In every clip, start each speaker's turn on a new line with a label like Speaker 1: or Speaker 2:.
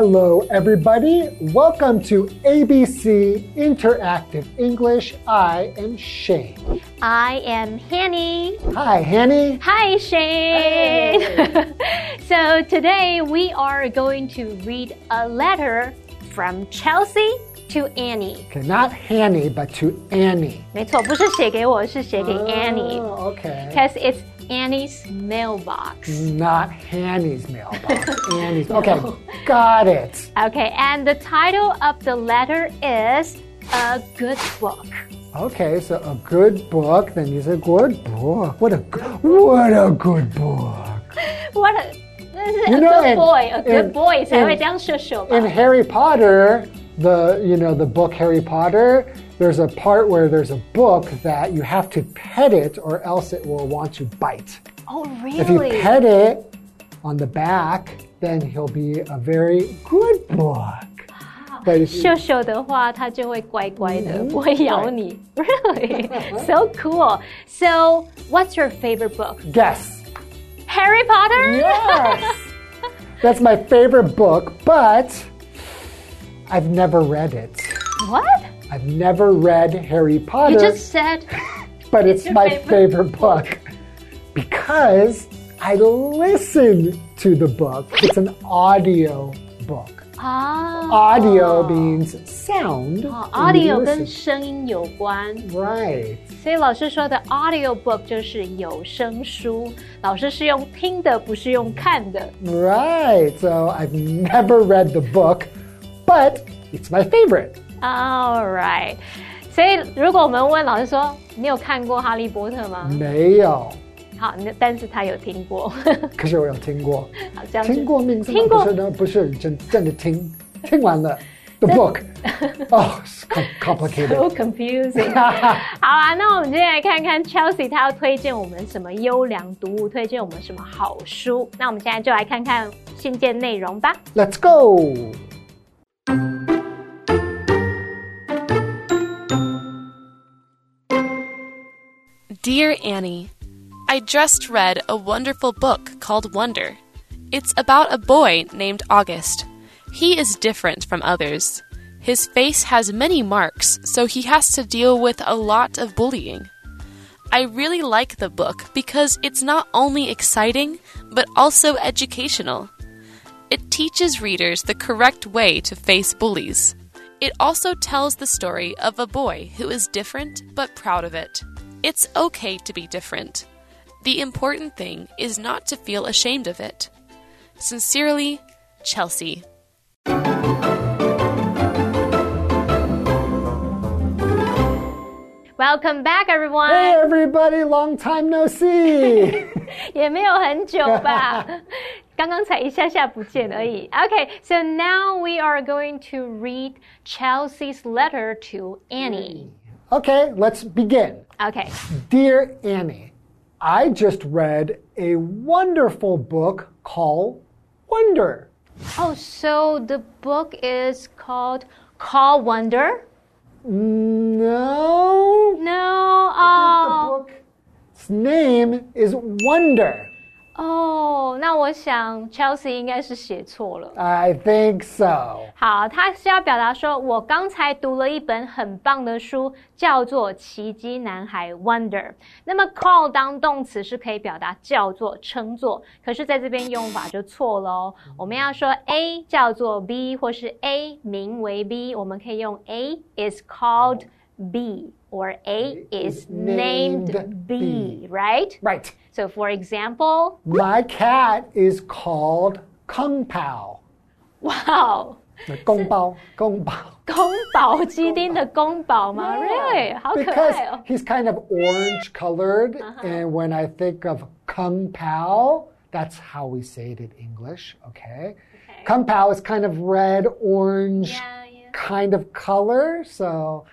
Speaker 1: Hello, everybody. Welcome to ABC Interactive English. I am Shane.
Speaker 2: I am Hanny.
Speaker 1: Hi, Hanny.
Speaker 2: Hi, Shane.
Speaker 1: Hey.
Speaker 2: so today we are going to read a letter from Chelsea to Annie.
Speaker 1: Okay, not Hanny, but to Annie.
Speaker 2: 没错，不是写给我，是写给 Annie.
Speaker 1: Oh, okay.
Speaker 2: Because it's Annie's mailbox.
Speaker 1: Not Annie's mailbox. Annie's. no. Okay, got it.
Speaker 2: Okay, and the title of the letter is A Good Book.
Speaker 1: Okay, so a good book, then you said good book. What a good, what a good book.
Speaker 2: what a,
Speaker 1: you
Speaker 2: a
Speaker 1: know,
Speaker 2: good
Speaker 1: in,
Speaker 2: boy, a good
Speaker 1: in,
Speaker 2: boy
Speaker 1: in, in Harry Potter, the you know the book Harry Potter there's a part where there's a book that you have to pet it or else it will want to bite.
Speaker 2: Oh,
Speaker 1: If you
Speaker 2: really?
Speaker 1: pet it on the back, then he'll be a very good book. But if you,
Speaker 2: 秀秀的话，它就会乖乖的，不会咬你。Really, so cool. So, what's your favorite book?
Speaker 1: guess.
Speaker 2: Harry Potter.
Speaker 1: Yes. That's my favorite book, but I've never read it.
Speaker 2: What?
Speaker 1: I've never read Harry Potter.
Speaker 2: You just said.
Speaker 1: but it's
Speaker 2: your
Speaker 1: my
Speaker 2: favorite
Speaker 1: favorite, book because I listen to the book. It's an audio book.
Speaker 2: 啊
Speaker 1: Audio means sound.
Speaker 2: 哦
Speaker 1: when you
Speaker 2: ，audio 跟
Speaker 1: listen.
Speaker 2: 声音有关，
Speaker 1: Right.
Speaker 2: 所以老师说的 audio book 就是有声书。老师是用听的，不是用看的。
Speaker 1: Right. So I've never read the book, but it's my favorite.
Speaker 2: All right. 所以如果我们问老师说，你有看过《哈利波特》吗？
Speaker 1: 没有，
Speaker 2: 好，那但是他有听过。
Speaker 1: 可是我有听过。
Speaker 2: 好，这样子
Speaker 1: 听过
Speaker 2: 听过
Speaker 1: 不是呢，不是真真的听，听完了 the book. Oh, it's com- complicated.
Speaker 2: So confusing 好啊，那我们接下来看看 Chelsea 他要推荐我们什么优良读物，推荐我们什么好书。那我们现在就来看看信件内容吧。
Speaker 1: Let's go.
Speaker 3: Dear Annie, I just read a wonderful book called Wonder. It's about a boy named August. He is different from others. His face has many marks, so he has to deal with a lot of bullying. I really like the book because it's not only exciting, but also educational. It teaches readers the correct way to face bullies. It also tells the story of a boy who is different but proud of it. It's okay to be different. The important thing is not to feel ashamed of it. Sincerely, Chelsea.
Speaker 2: Welcome back,
Speaker 1: Hey
Speaker 2: everyone！
Speaker 1: everybody, long time no see.
Speaker 2: 也没有很久吧，刚刚才一下下不见而已。Okay, so now we are going to read Chelsea's letter to Annie.
Speaker 1: okay, let's begin.
Speaker 2: Okay.
Speaker 1: Dear Annie, I just read a wonderful book called Wonder.
Speaker 2: Oh, so the book is called Call Wonder?
Speaker 1: No.
Speaker 2: No. Oh.
Speaker 1: The
Speaker 2: Oh.
Speaker 1: book's name is Wonder.
Speaker 2: 哦，那我想 Chelsea 应该是写错了。
Speaker 1: I think so.
Speaker 2: 好，他是要表达说，我刚才读了一本很棒的书，叫做《奇迹男孩 Wonder》。那么 call 当动词是可以表达叫做、称作，可是在这边用法就错了哦。我们要说 A 叫做 B，或是 A 名为 B，我们可以用 A is called B or A is named
Speaker 1: named
Speaker 2: B,
Speaker 1: B.
Speaker 2: right?
Speaker 1: Right.
Speaker 2: So for example,
Speaker 1: My cat is called Kung Pao.
Speaker 2: wow.
Speaker 1: 公包,公包.
Speaker 2: 宫保鸡丁的宫保吗？Really？好可
Speaker 1: Because
Speaker 2: 爱哦。
Speaker 1: he's kind of orange colored, and when I think of Kung Pao, that's how we say it in English, okay? Kung Pao is kind of red, orange
Speaker 2: Yeah, yeah.
Speaker 1: kind of color, so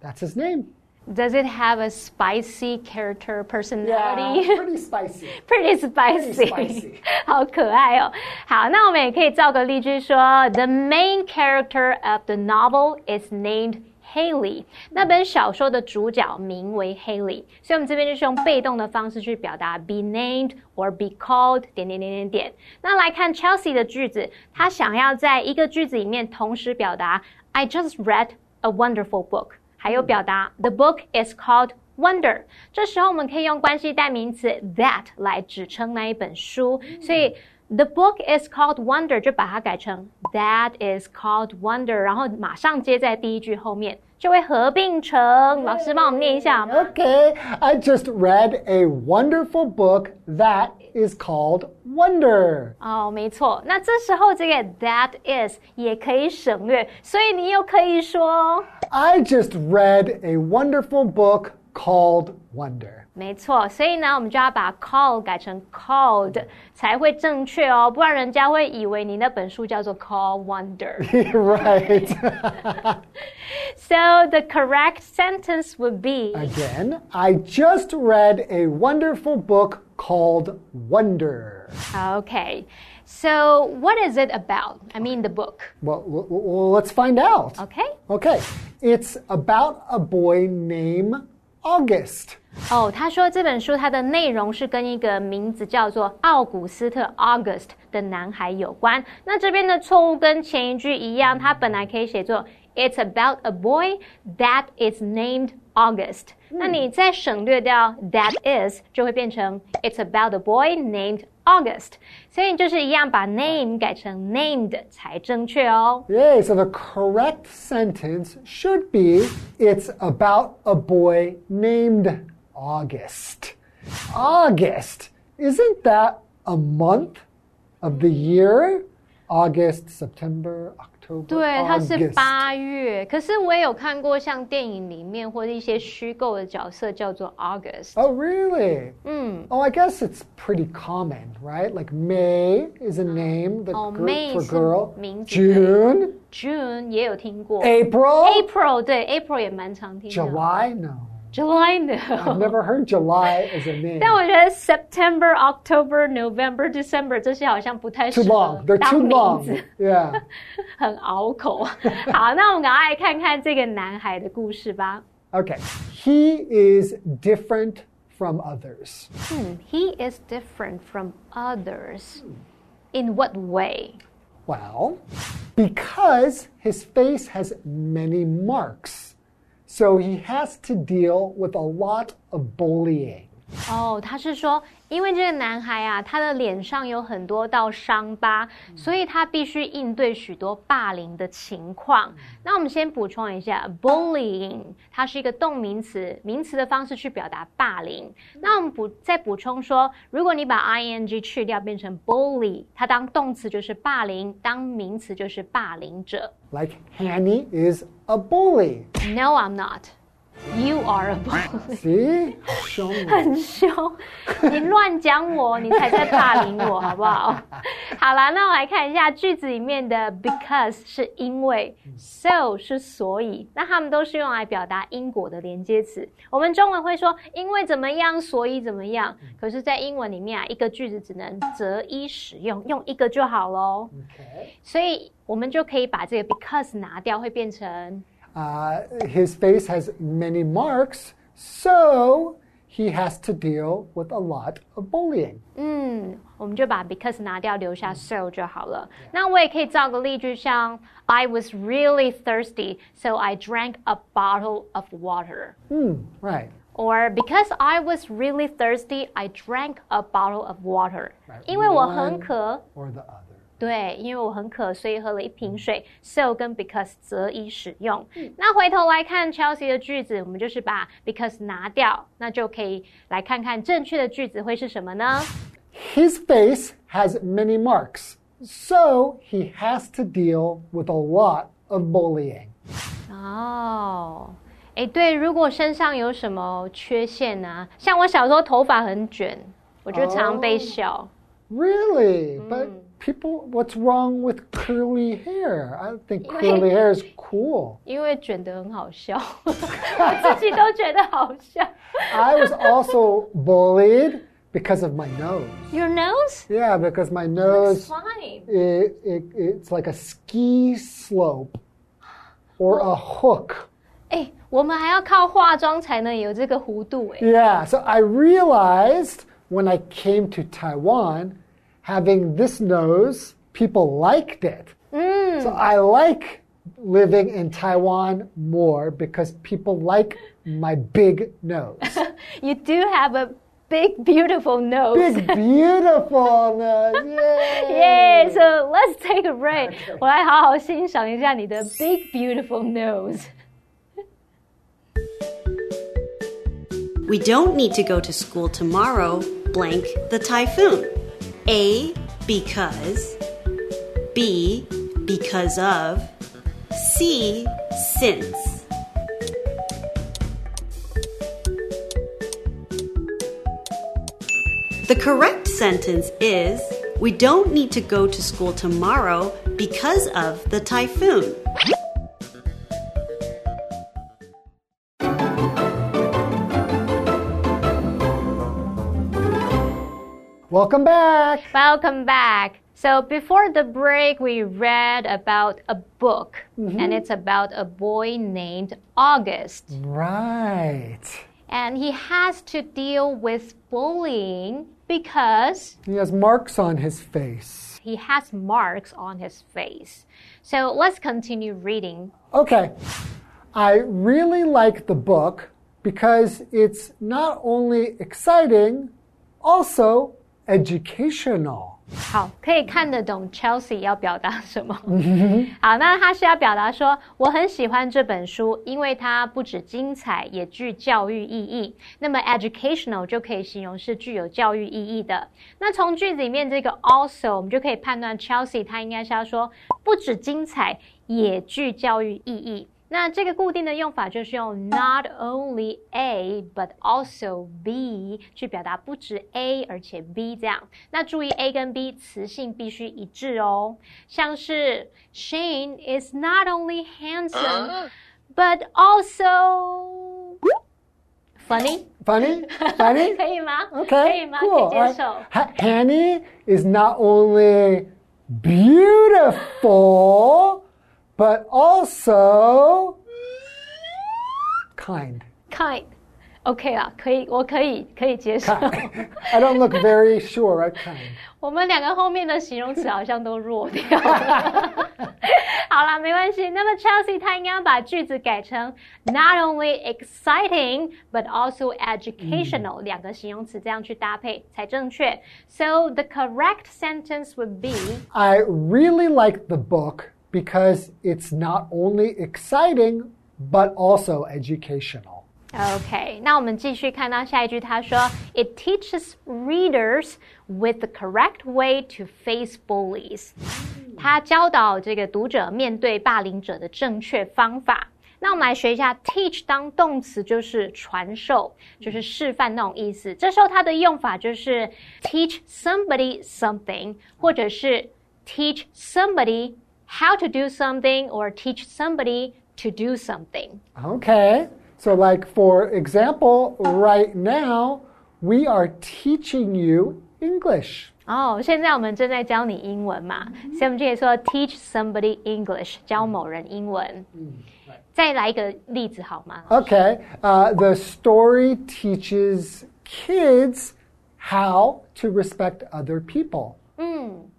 Speaker 1: that's his name.
Speaker 2: Does it have a spicy character personality?
Speaker 1: Yeah, pretty spicy.
Speaker 2: Pretty spicy，
Speaker 1: spicy
Speaker 2: 好可爱哦。好，那我们也可以造个例句说，The main character of the novel is named Haley。那本小说的主角名为 Haley，所以我们这边就是用被动的方式去表达 be named or be called 点点点点点。那来看 Chelsea 的句子，他想要在一个句子里面同时表达 I just read a wonderful book， 还有表达 the book is called wonder。这时候我们可以用关系代名词 that 来指称那一本书，所以。The book is called Wonder，就把它改成 That is called Wonder，然后马上接在第一句后面，就会合并成。老师帮我们念一下。
Speaker 1: Okay, I just read a wonderful book that is called Wonder。
Speaker 2: 哦，没错。那这时候这个 That is 也可以省略，所以你又可以说
Speaker 1: I just read a wonderful book called Wonder。
Speaker 2: 没错，所以呢，我们就要把 call 改成 called 才会正确哦，不然人家会以为你那本书叫做 Call
Speaker 1: Wonder。right.
Speaker 2: so the correct sentence would be
Speaker 1: Again, I just read a wonderful book called Wonder.
Speaker 2: Okay. So, what is it about? I mean, the book.
Speaker 1: Well, well, let's find out.
Speaker 2: Okay.
Speaker 1: Okay. It's about a boy named August.
Speaker 2: 哦，他说这本书它的内容是跟一个名字叫做奥古斯特 （August） 的男孩有关。那这边的错误跟前一句一样，它本来可以写作 "It's about a boy that is named August"。那你再省略掉 "that is"，就会变成 "It's about a boy named August"。所以就是一样，把 name 改成 named 才正确哦。
Speaker 1: Yeah, so the correct sentence should be "It's about a boy named." August. August. Isn't that a month of the year? August, September, October.
Speaker 2: 对，它是八月。可是我也有看过像电影里面或者一些虚构的角色叫做
Speaker 1: August。Oh, really?
Speaker 2: 嗯。
Speaker 1: Oh, I guess it's pretty common, right? Like May is a name that
Speaker 2: oh,
Speaker 1: for girl.
Speaker 2: 名字
Speaker 1: June.
Speaker 2: June 也有听过。
Speaker 1: April.
Speaker 2: April 对，April 也蛮常听的。
Speaker 1: July no.
Speaker 2: July no.
Speaker 1: I've never heard July as a name.
Speaker 2: 但我觉得 September, October, November, December 这些好像不太适合
Speaker 1: too long. They're too long. Yeah.
Speaker 2: 很拗口。好，那我们赶快来看看这个男孩的故事吧。
Speaker 1: Okay. He is different from others.
Speaker 2: Hmm, he is different from others. In what way?
Speaker 1: Well, because his face has many marks. So he has to deal with a lot of bullying.
Speaker 2: 哦，他是说，因为这个男孩啊，他的脸上有很多道伤疤，所以他必须应对许多霸凌的情况。那我们先补充一下，bullying 它是一个动名词，名词的方式去表达霸凌。那我们补再补充说，如果你把 ing 去掉，变成 bully，它当动词就是霸凌，当名词就是霸凌者。
Speaker 1: Like Hanny is a bully.
Speaker 2: No, I'm not. You are a bully.
Speaker 1: See，
Speaker 2: 很凶，你乱讲我，你才在霸凌我，好不好？好了，那我来看一下句子里面的 because 是因为，so 是所以，那它们都是用来表达因果的连接词。我们中文会说因为怎么样，所以怎么样，可是，在英文里面啊，一个句子只能择一使用，用一个就好喽。所以我们就可以把这个 because 拿掉，会变成。
Speaker 1: uh, his face has many marks, so he has to deal with a lot of bullying.
Speaker 2: 嗯，我们就把 because 拿掉，留下 so 就好了。那我也可以造个例句，像 I was really thirsty, so I drank a bottle of water.
Speaker 1: 嗯，right.
Speaker 2: Or because I was really thirsty, I drank a bottle of water. 因为我很渴。
Speaker 1: Or the other.
Speaker 2: 对，因为我很渴，所以喝了一瓶水。So 跟 because 择一使用。那回头来看 Chelsea 的句子，我们就是把 because 拿掉，那就可以来看看正确的句子会是什么呢
Speaker 1: ？His face has many marks, so he has to deal with a lot of bullying.
Speaker 2: 哦，哎，对，如果身上有什么缺陷呢？像我小时候头发很卷，我就常被笑。
Speaker 1: Really? But people, what's wrong with curly hair? I think curly hair is cool.
Speaker 2: 因为卷得很好笑，我自己都觉得好笑。
Speaker 1: I was also bullied because of my nose.
Speaker 2: Your nose?
Speaker 1: Yeah, because my nose.
Speaker 2: Fine.
Speaker 1: It, it, it's like a ski slope or a hook.
Speaker 2: 哎，我们还要靠化妆才能有这个弧度哎。
Speaker 1: Yeah, so I realized when I came to Taiwan, having this nose, people liked it. So I like living in Taiwan more because people like my big nose.
Speaker 2: You do have a big beautiful nose.
Speaker 1: Big, beautiful nose.
Speaker 2: Yay!
Speaker 1: Yay!
Speaker 2: So let's take a break. 我来好好欣赏一下你的 big beautiful nose.
Speaker 4: We don't need to go to school tomorrow, blank the typhoon. A, because. B, because of. C, since. The correct sentence is We don't need to go to school tomorrow because of the typhoon.
Speaker 1: Welcome back.
Speaker 2: Welcome back. So before the break, we read about a book, mm-hmm. and it's about a boy named August.
Speaker 1: Right.
Speaker 2: And he has to deal with bullying because
Speaker 1: He has marks on his face.
Speaker 2: he has marks on his face. So let's continue reading.
Speaker 1: Okay. I really like the book because it's not only exciting, also educational.
Speaker 2: 好，可以看得懂 Chelsea 要表达什么。好，那他是要表达说，我很喜欢这本书，因为它不止精彩，也具教育意义。那么 educational 就可以形容是具有教育意义的。那从句子里面这个 also，我们就可以判断 Chelsea 他应该是要说不止精彩，也具教育意义。那这个固定的用法就是用 not only A but also B 去表达不止 A 而且 B 这样。那注意 A 跟 B 词性必须一致哦，像是 Shane is not only handsome but also funny，
Speaker 1: Funny? Funny?
Speaker 2: 可以吗
Speaker 1: Okay.
Speaker 2: 可以吗
Speaker 1: Cool.
Speaker 2: 可以接
Speaker 1: All
Speaker 2: 受
Speaker 1: right. Ha- Hanny is not only beautiful, but also kind.
Speaker 2: kind。OK 啦，可以，我可以，可以接受。
Speaker 1: Kind. I don't look very sure, right? Kind.
Speaker 2: 我们两个后面的形容词好像都弱掉了。好啦，没关系。那么 Chelsea 他应该要把句子改成 not only exciting but also educational、两个形容词这样去搭配才正确。So the correct sentence would be
Speaker 1: I really like the book because it's not only exciting, but also educational.
Speaker 2: OK，那我们继续看到下一句，他说，It teaches readers with the correct way to face bullies。它教导这个读者面对霸凌者的正确方法。那我们来学一下，teach 当动词就是传授，就是示范那种意思。这时候它的用法就是 teach somebody something，或者是 teach somebody how to do something or teach somebody to do something。
Speaker 1: Okay. So, like, for example, right now, we are teaching you English.
Speaker 2: 哦，现在我们正在教你英文嘛，所以我们就可以说 teach somebody English，教某人英文。再来一个例子好吗？
Speaker 1: Okay. Uh, the story teaches kids how to respect other people.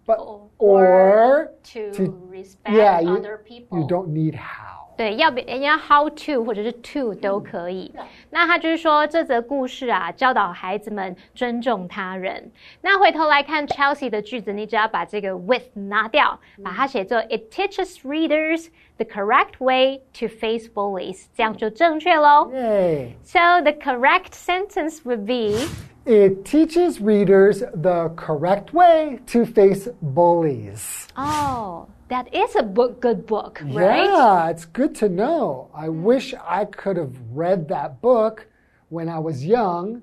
Speaker 2: 嗯
Speaker 1: But,
Speaker 2: Or-
Speaker 1: or,
Speaker 2: to
Speaker 1: to-
Speaker 2: respect
Speaker 1: yeah, you,
Speaker 2: other people。
Speaker 1: you don't need how.
Speaker 2: 对，要不人家 how to 或者是 to 都可以。那他就是说，这则故事啊，教导孩子们尊重他人。那回头来看 Chelsea 的句子，你只要把这个 with 拿掉，把它写作 It teaches readers the correct way to face bullies，这样就正确喽。
Speaker 1: Yay.
Speaker 2: So the correct sentence would be
Speaker 1: It teaches readers the correct way to face bullies.
Speaker 2: Oh, that is a book, good book, right?
Speaker 1: Yeah, it's good to know. I wish I could have read that book when I was young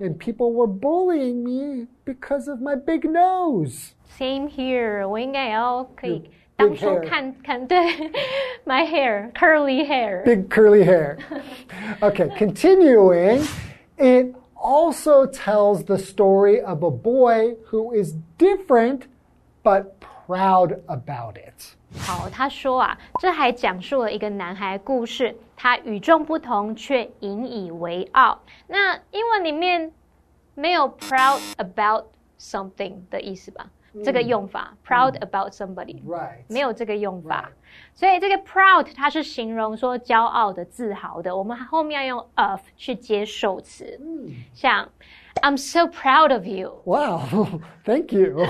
Speaker 1: and people were bullying me because of my big nose.
Speaker 2: Same here，我应该也要可以
Speaker 1: Big
Speaker 2: 当初
Speaker 1: hair
Speaker 2: 看看对 my hair curly hair。
Speaker 1: Big curly hair. okay, continuing. It also tells the story of a boy who is different but proud about it.
Speaker 2: 好，他说啊，这还讲述了一个男孩故事，他与众不同却引以为傲。那英文里面没有 proud about something 的意思吧？这个用法，proud about somebody，没有这个用法。所以这个 proud 它是形容说骄傲的、自豪的，我们后面要用 of 去接受词。嗯，像 I'm so proud of you。
Speaker 1: Wow，thank you。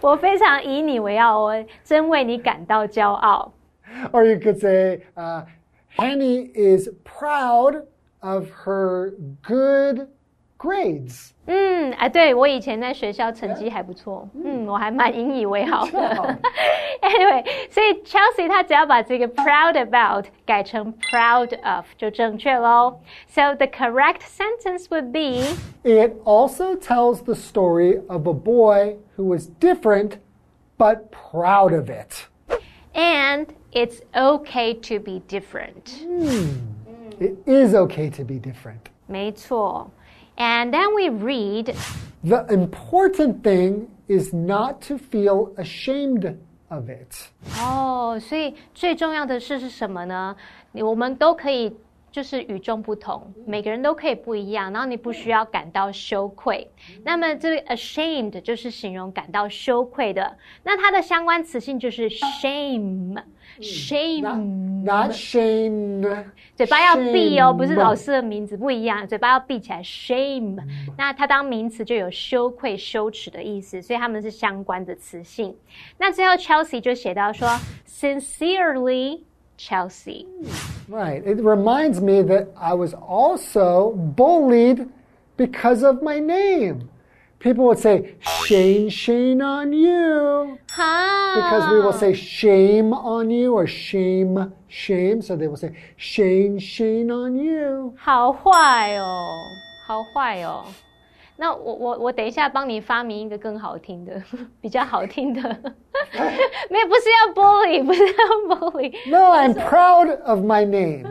Speaker 2: 我非常以你为傲，我真为你感到骄傲。
Speaker 1: Or you could say, uh, Hanny is proud of her good grades.
Speaker 2: 嗯，啊，对我以前在学校成绩还不错，嗯，我还蛮引以为豪的。anyway，所以 Chelsea 她只要把这个 proud about 改成 proud of 就正确喽。So the correct sentence would be
Speaker 1: It also tells the story of a boy who was different but proud of it.
Speaker 2: And it's okay to be different.
Speaker 1: It is okay to be different.
Speaker 2: 没错。 And then we read
Speaker 1: The important thing is not to feel ashamed of it.
Speaker 2: 哦，所以最重要的事是什么呢？你我们都可以 就是与众不同，每个人都可以不一样，然后你不需要感到羞愧。那么这个 ashamed 就是形容感到羞愧的，那它的相关词性就是 shame。
Speaker 1: shame，Not shame.
Speaker 2: 嘴巴要闭哦，不是老师的名字不一样，嘴巴要闭起来。shame，那它当名词就有羞愧、羞耻的意思，所以它们是相关的词性。那最后 Chelsea 就写到说，sincerely Chelsea。
Speaker 1: Right. It reminds me that I was also bullied because of my name. People would say, Shane, Shane on you.
Speaker 2: 哈
Speaker 1: Because we will say shame on you or shame, shame. So they will say, Shane, Shane on you.
Speaker 2: 好坏哦，好坏哦。 那我我我等一下帮你发明一个更好听的，比较好听的。没有，不是要 bully，不是要 bully。
Speaker 1: No, I'm proud of my name.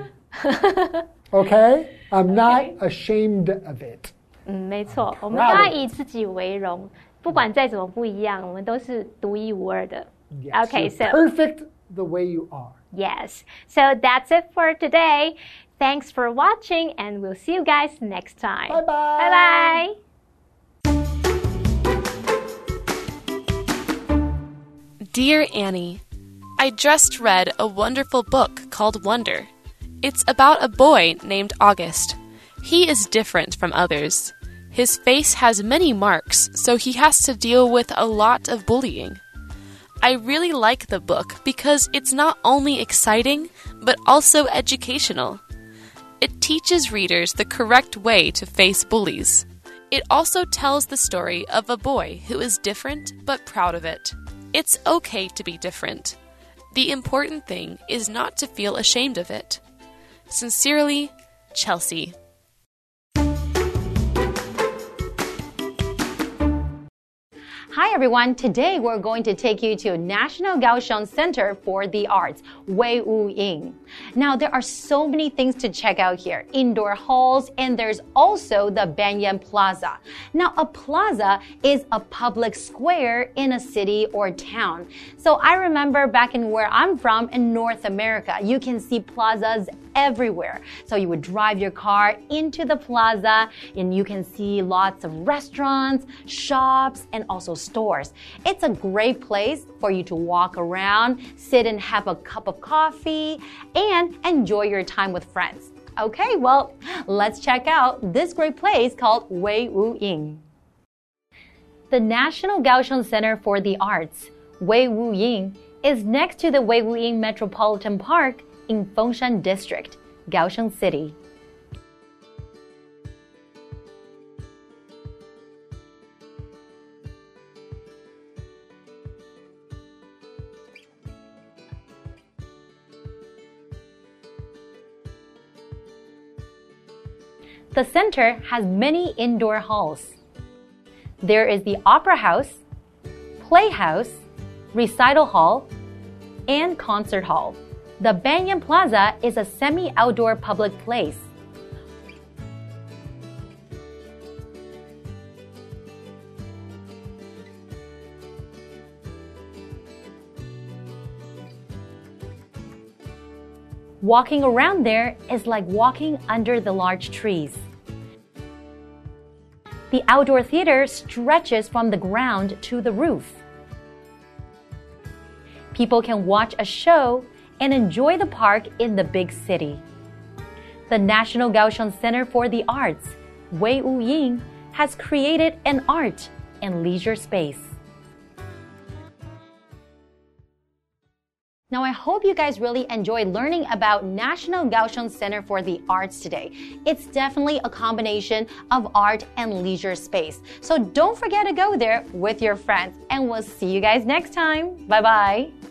Speaker 1: Okay? I'm not ashamed of it.
Speaker 2: 嗯，没错，我们
Speaker 1: proud
Speaker 2: 都
Speaker 1: of
Speaker 2: 要以自己为荣，不管再怎么不一样，我们都是独一无二的。
Speaker 1: Yes,
Speaker 2: Okay,
Speaker 1: you're
Speaker 2: so
Speaker 1: perfect the way you are.
Speaker 2: yes, so that's it for today. Thanks for watching, and we'll see you guys next time.
Speaker 1: Bye bye.
Speaker 2: Bye bye.
Speaker 3: Dear Annie, I just read a wonderful book called Wonder. It's about a boy named August. He is different from others. His face has many marks, so he has to deal with a lot of bullying. I really like the book because it's not only exciting, but also educational. It teaches readers the correct way to face bullies. It also tells the story of a boy who is different but proud of it. It's okay to be different. The important thing is not to feel ashamed of it. Sincerely, Chelsea.
Speaker 5: Hi everyone, today we're going to take you to National Kaohsiung Center for the Arts, Wei Wu Ying. Now there are so many things to check out here. Indoor halls and there's also the Banyan Plaza. Now a plaza is a public square in a city or town. So I remember back in where I'm from in North America, you can see plazas everywhere. So you would drive your car into the plaza and you can see lots of restaurants, shops, and also stores. It's a great place for you to walk around, sit and have a cup of coffee, and enjoy your time with friends. Okay, well, let's check out this great place called Wei Wu Ying. The National Kaohsiung Center for the Arts, Wei Wu Ying, is next to the Wei Wu Ying Metropolitan Park in Fengshan District, Kaohsiung City. The center has many indoor halls. There is the Opera House, Playhouse, Recital Hall, and Concert Hall. The Banyan Plaza is a semi outdoor public place. Walking around there is like walking under the large trees. The outdoor theater stretches from the ground to the roof. People can watch a show and enjoy the park in the big city. The National Kaohsiung Center for the Arts, Wei Wu Ying, has created an art and leisure space. Now, I hope you guys really enjoyed learning about National Kaohsiung Center for the Arts today. It's definitely a combination of art and leisure space. So don't forget to go there with your friends, and we'll see you guys next time. Bye bye.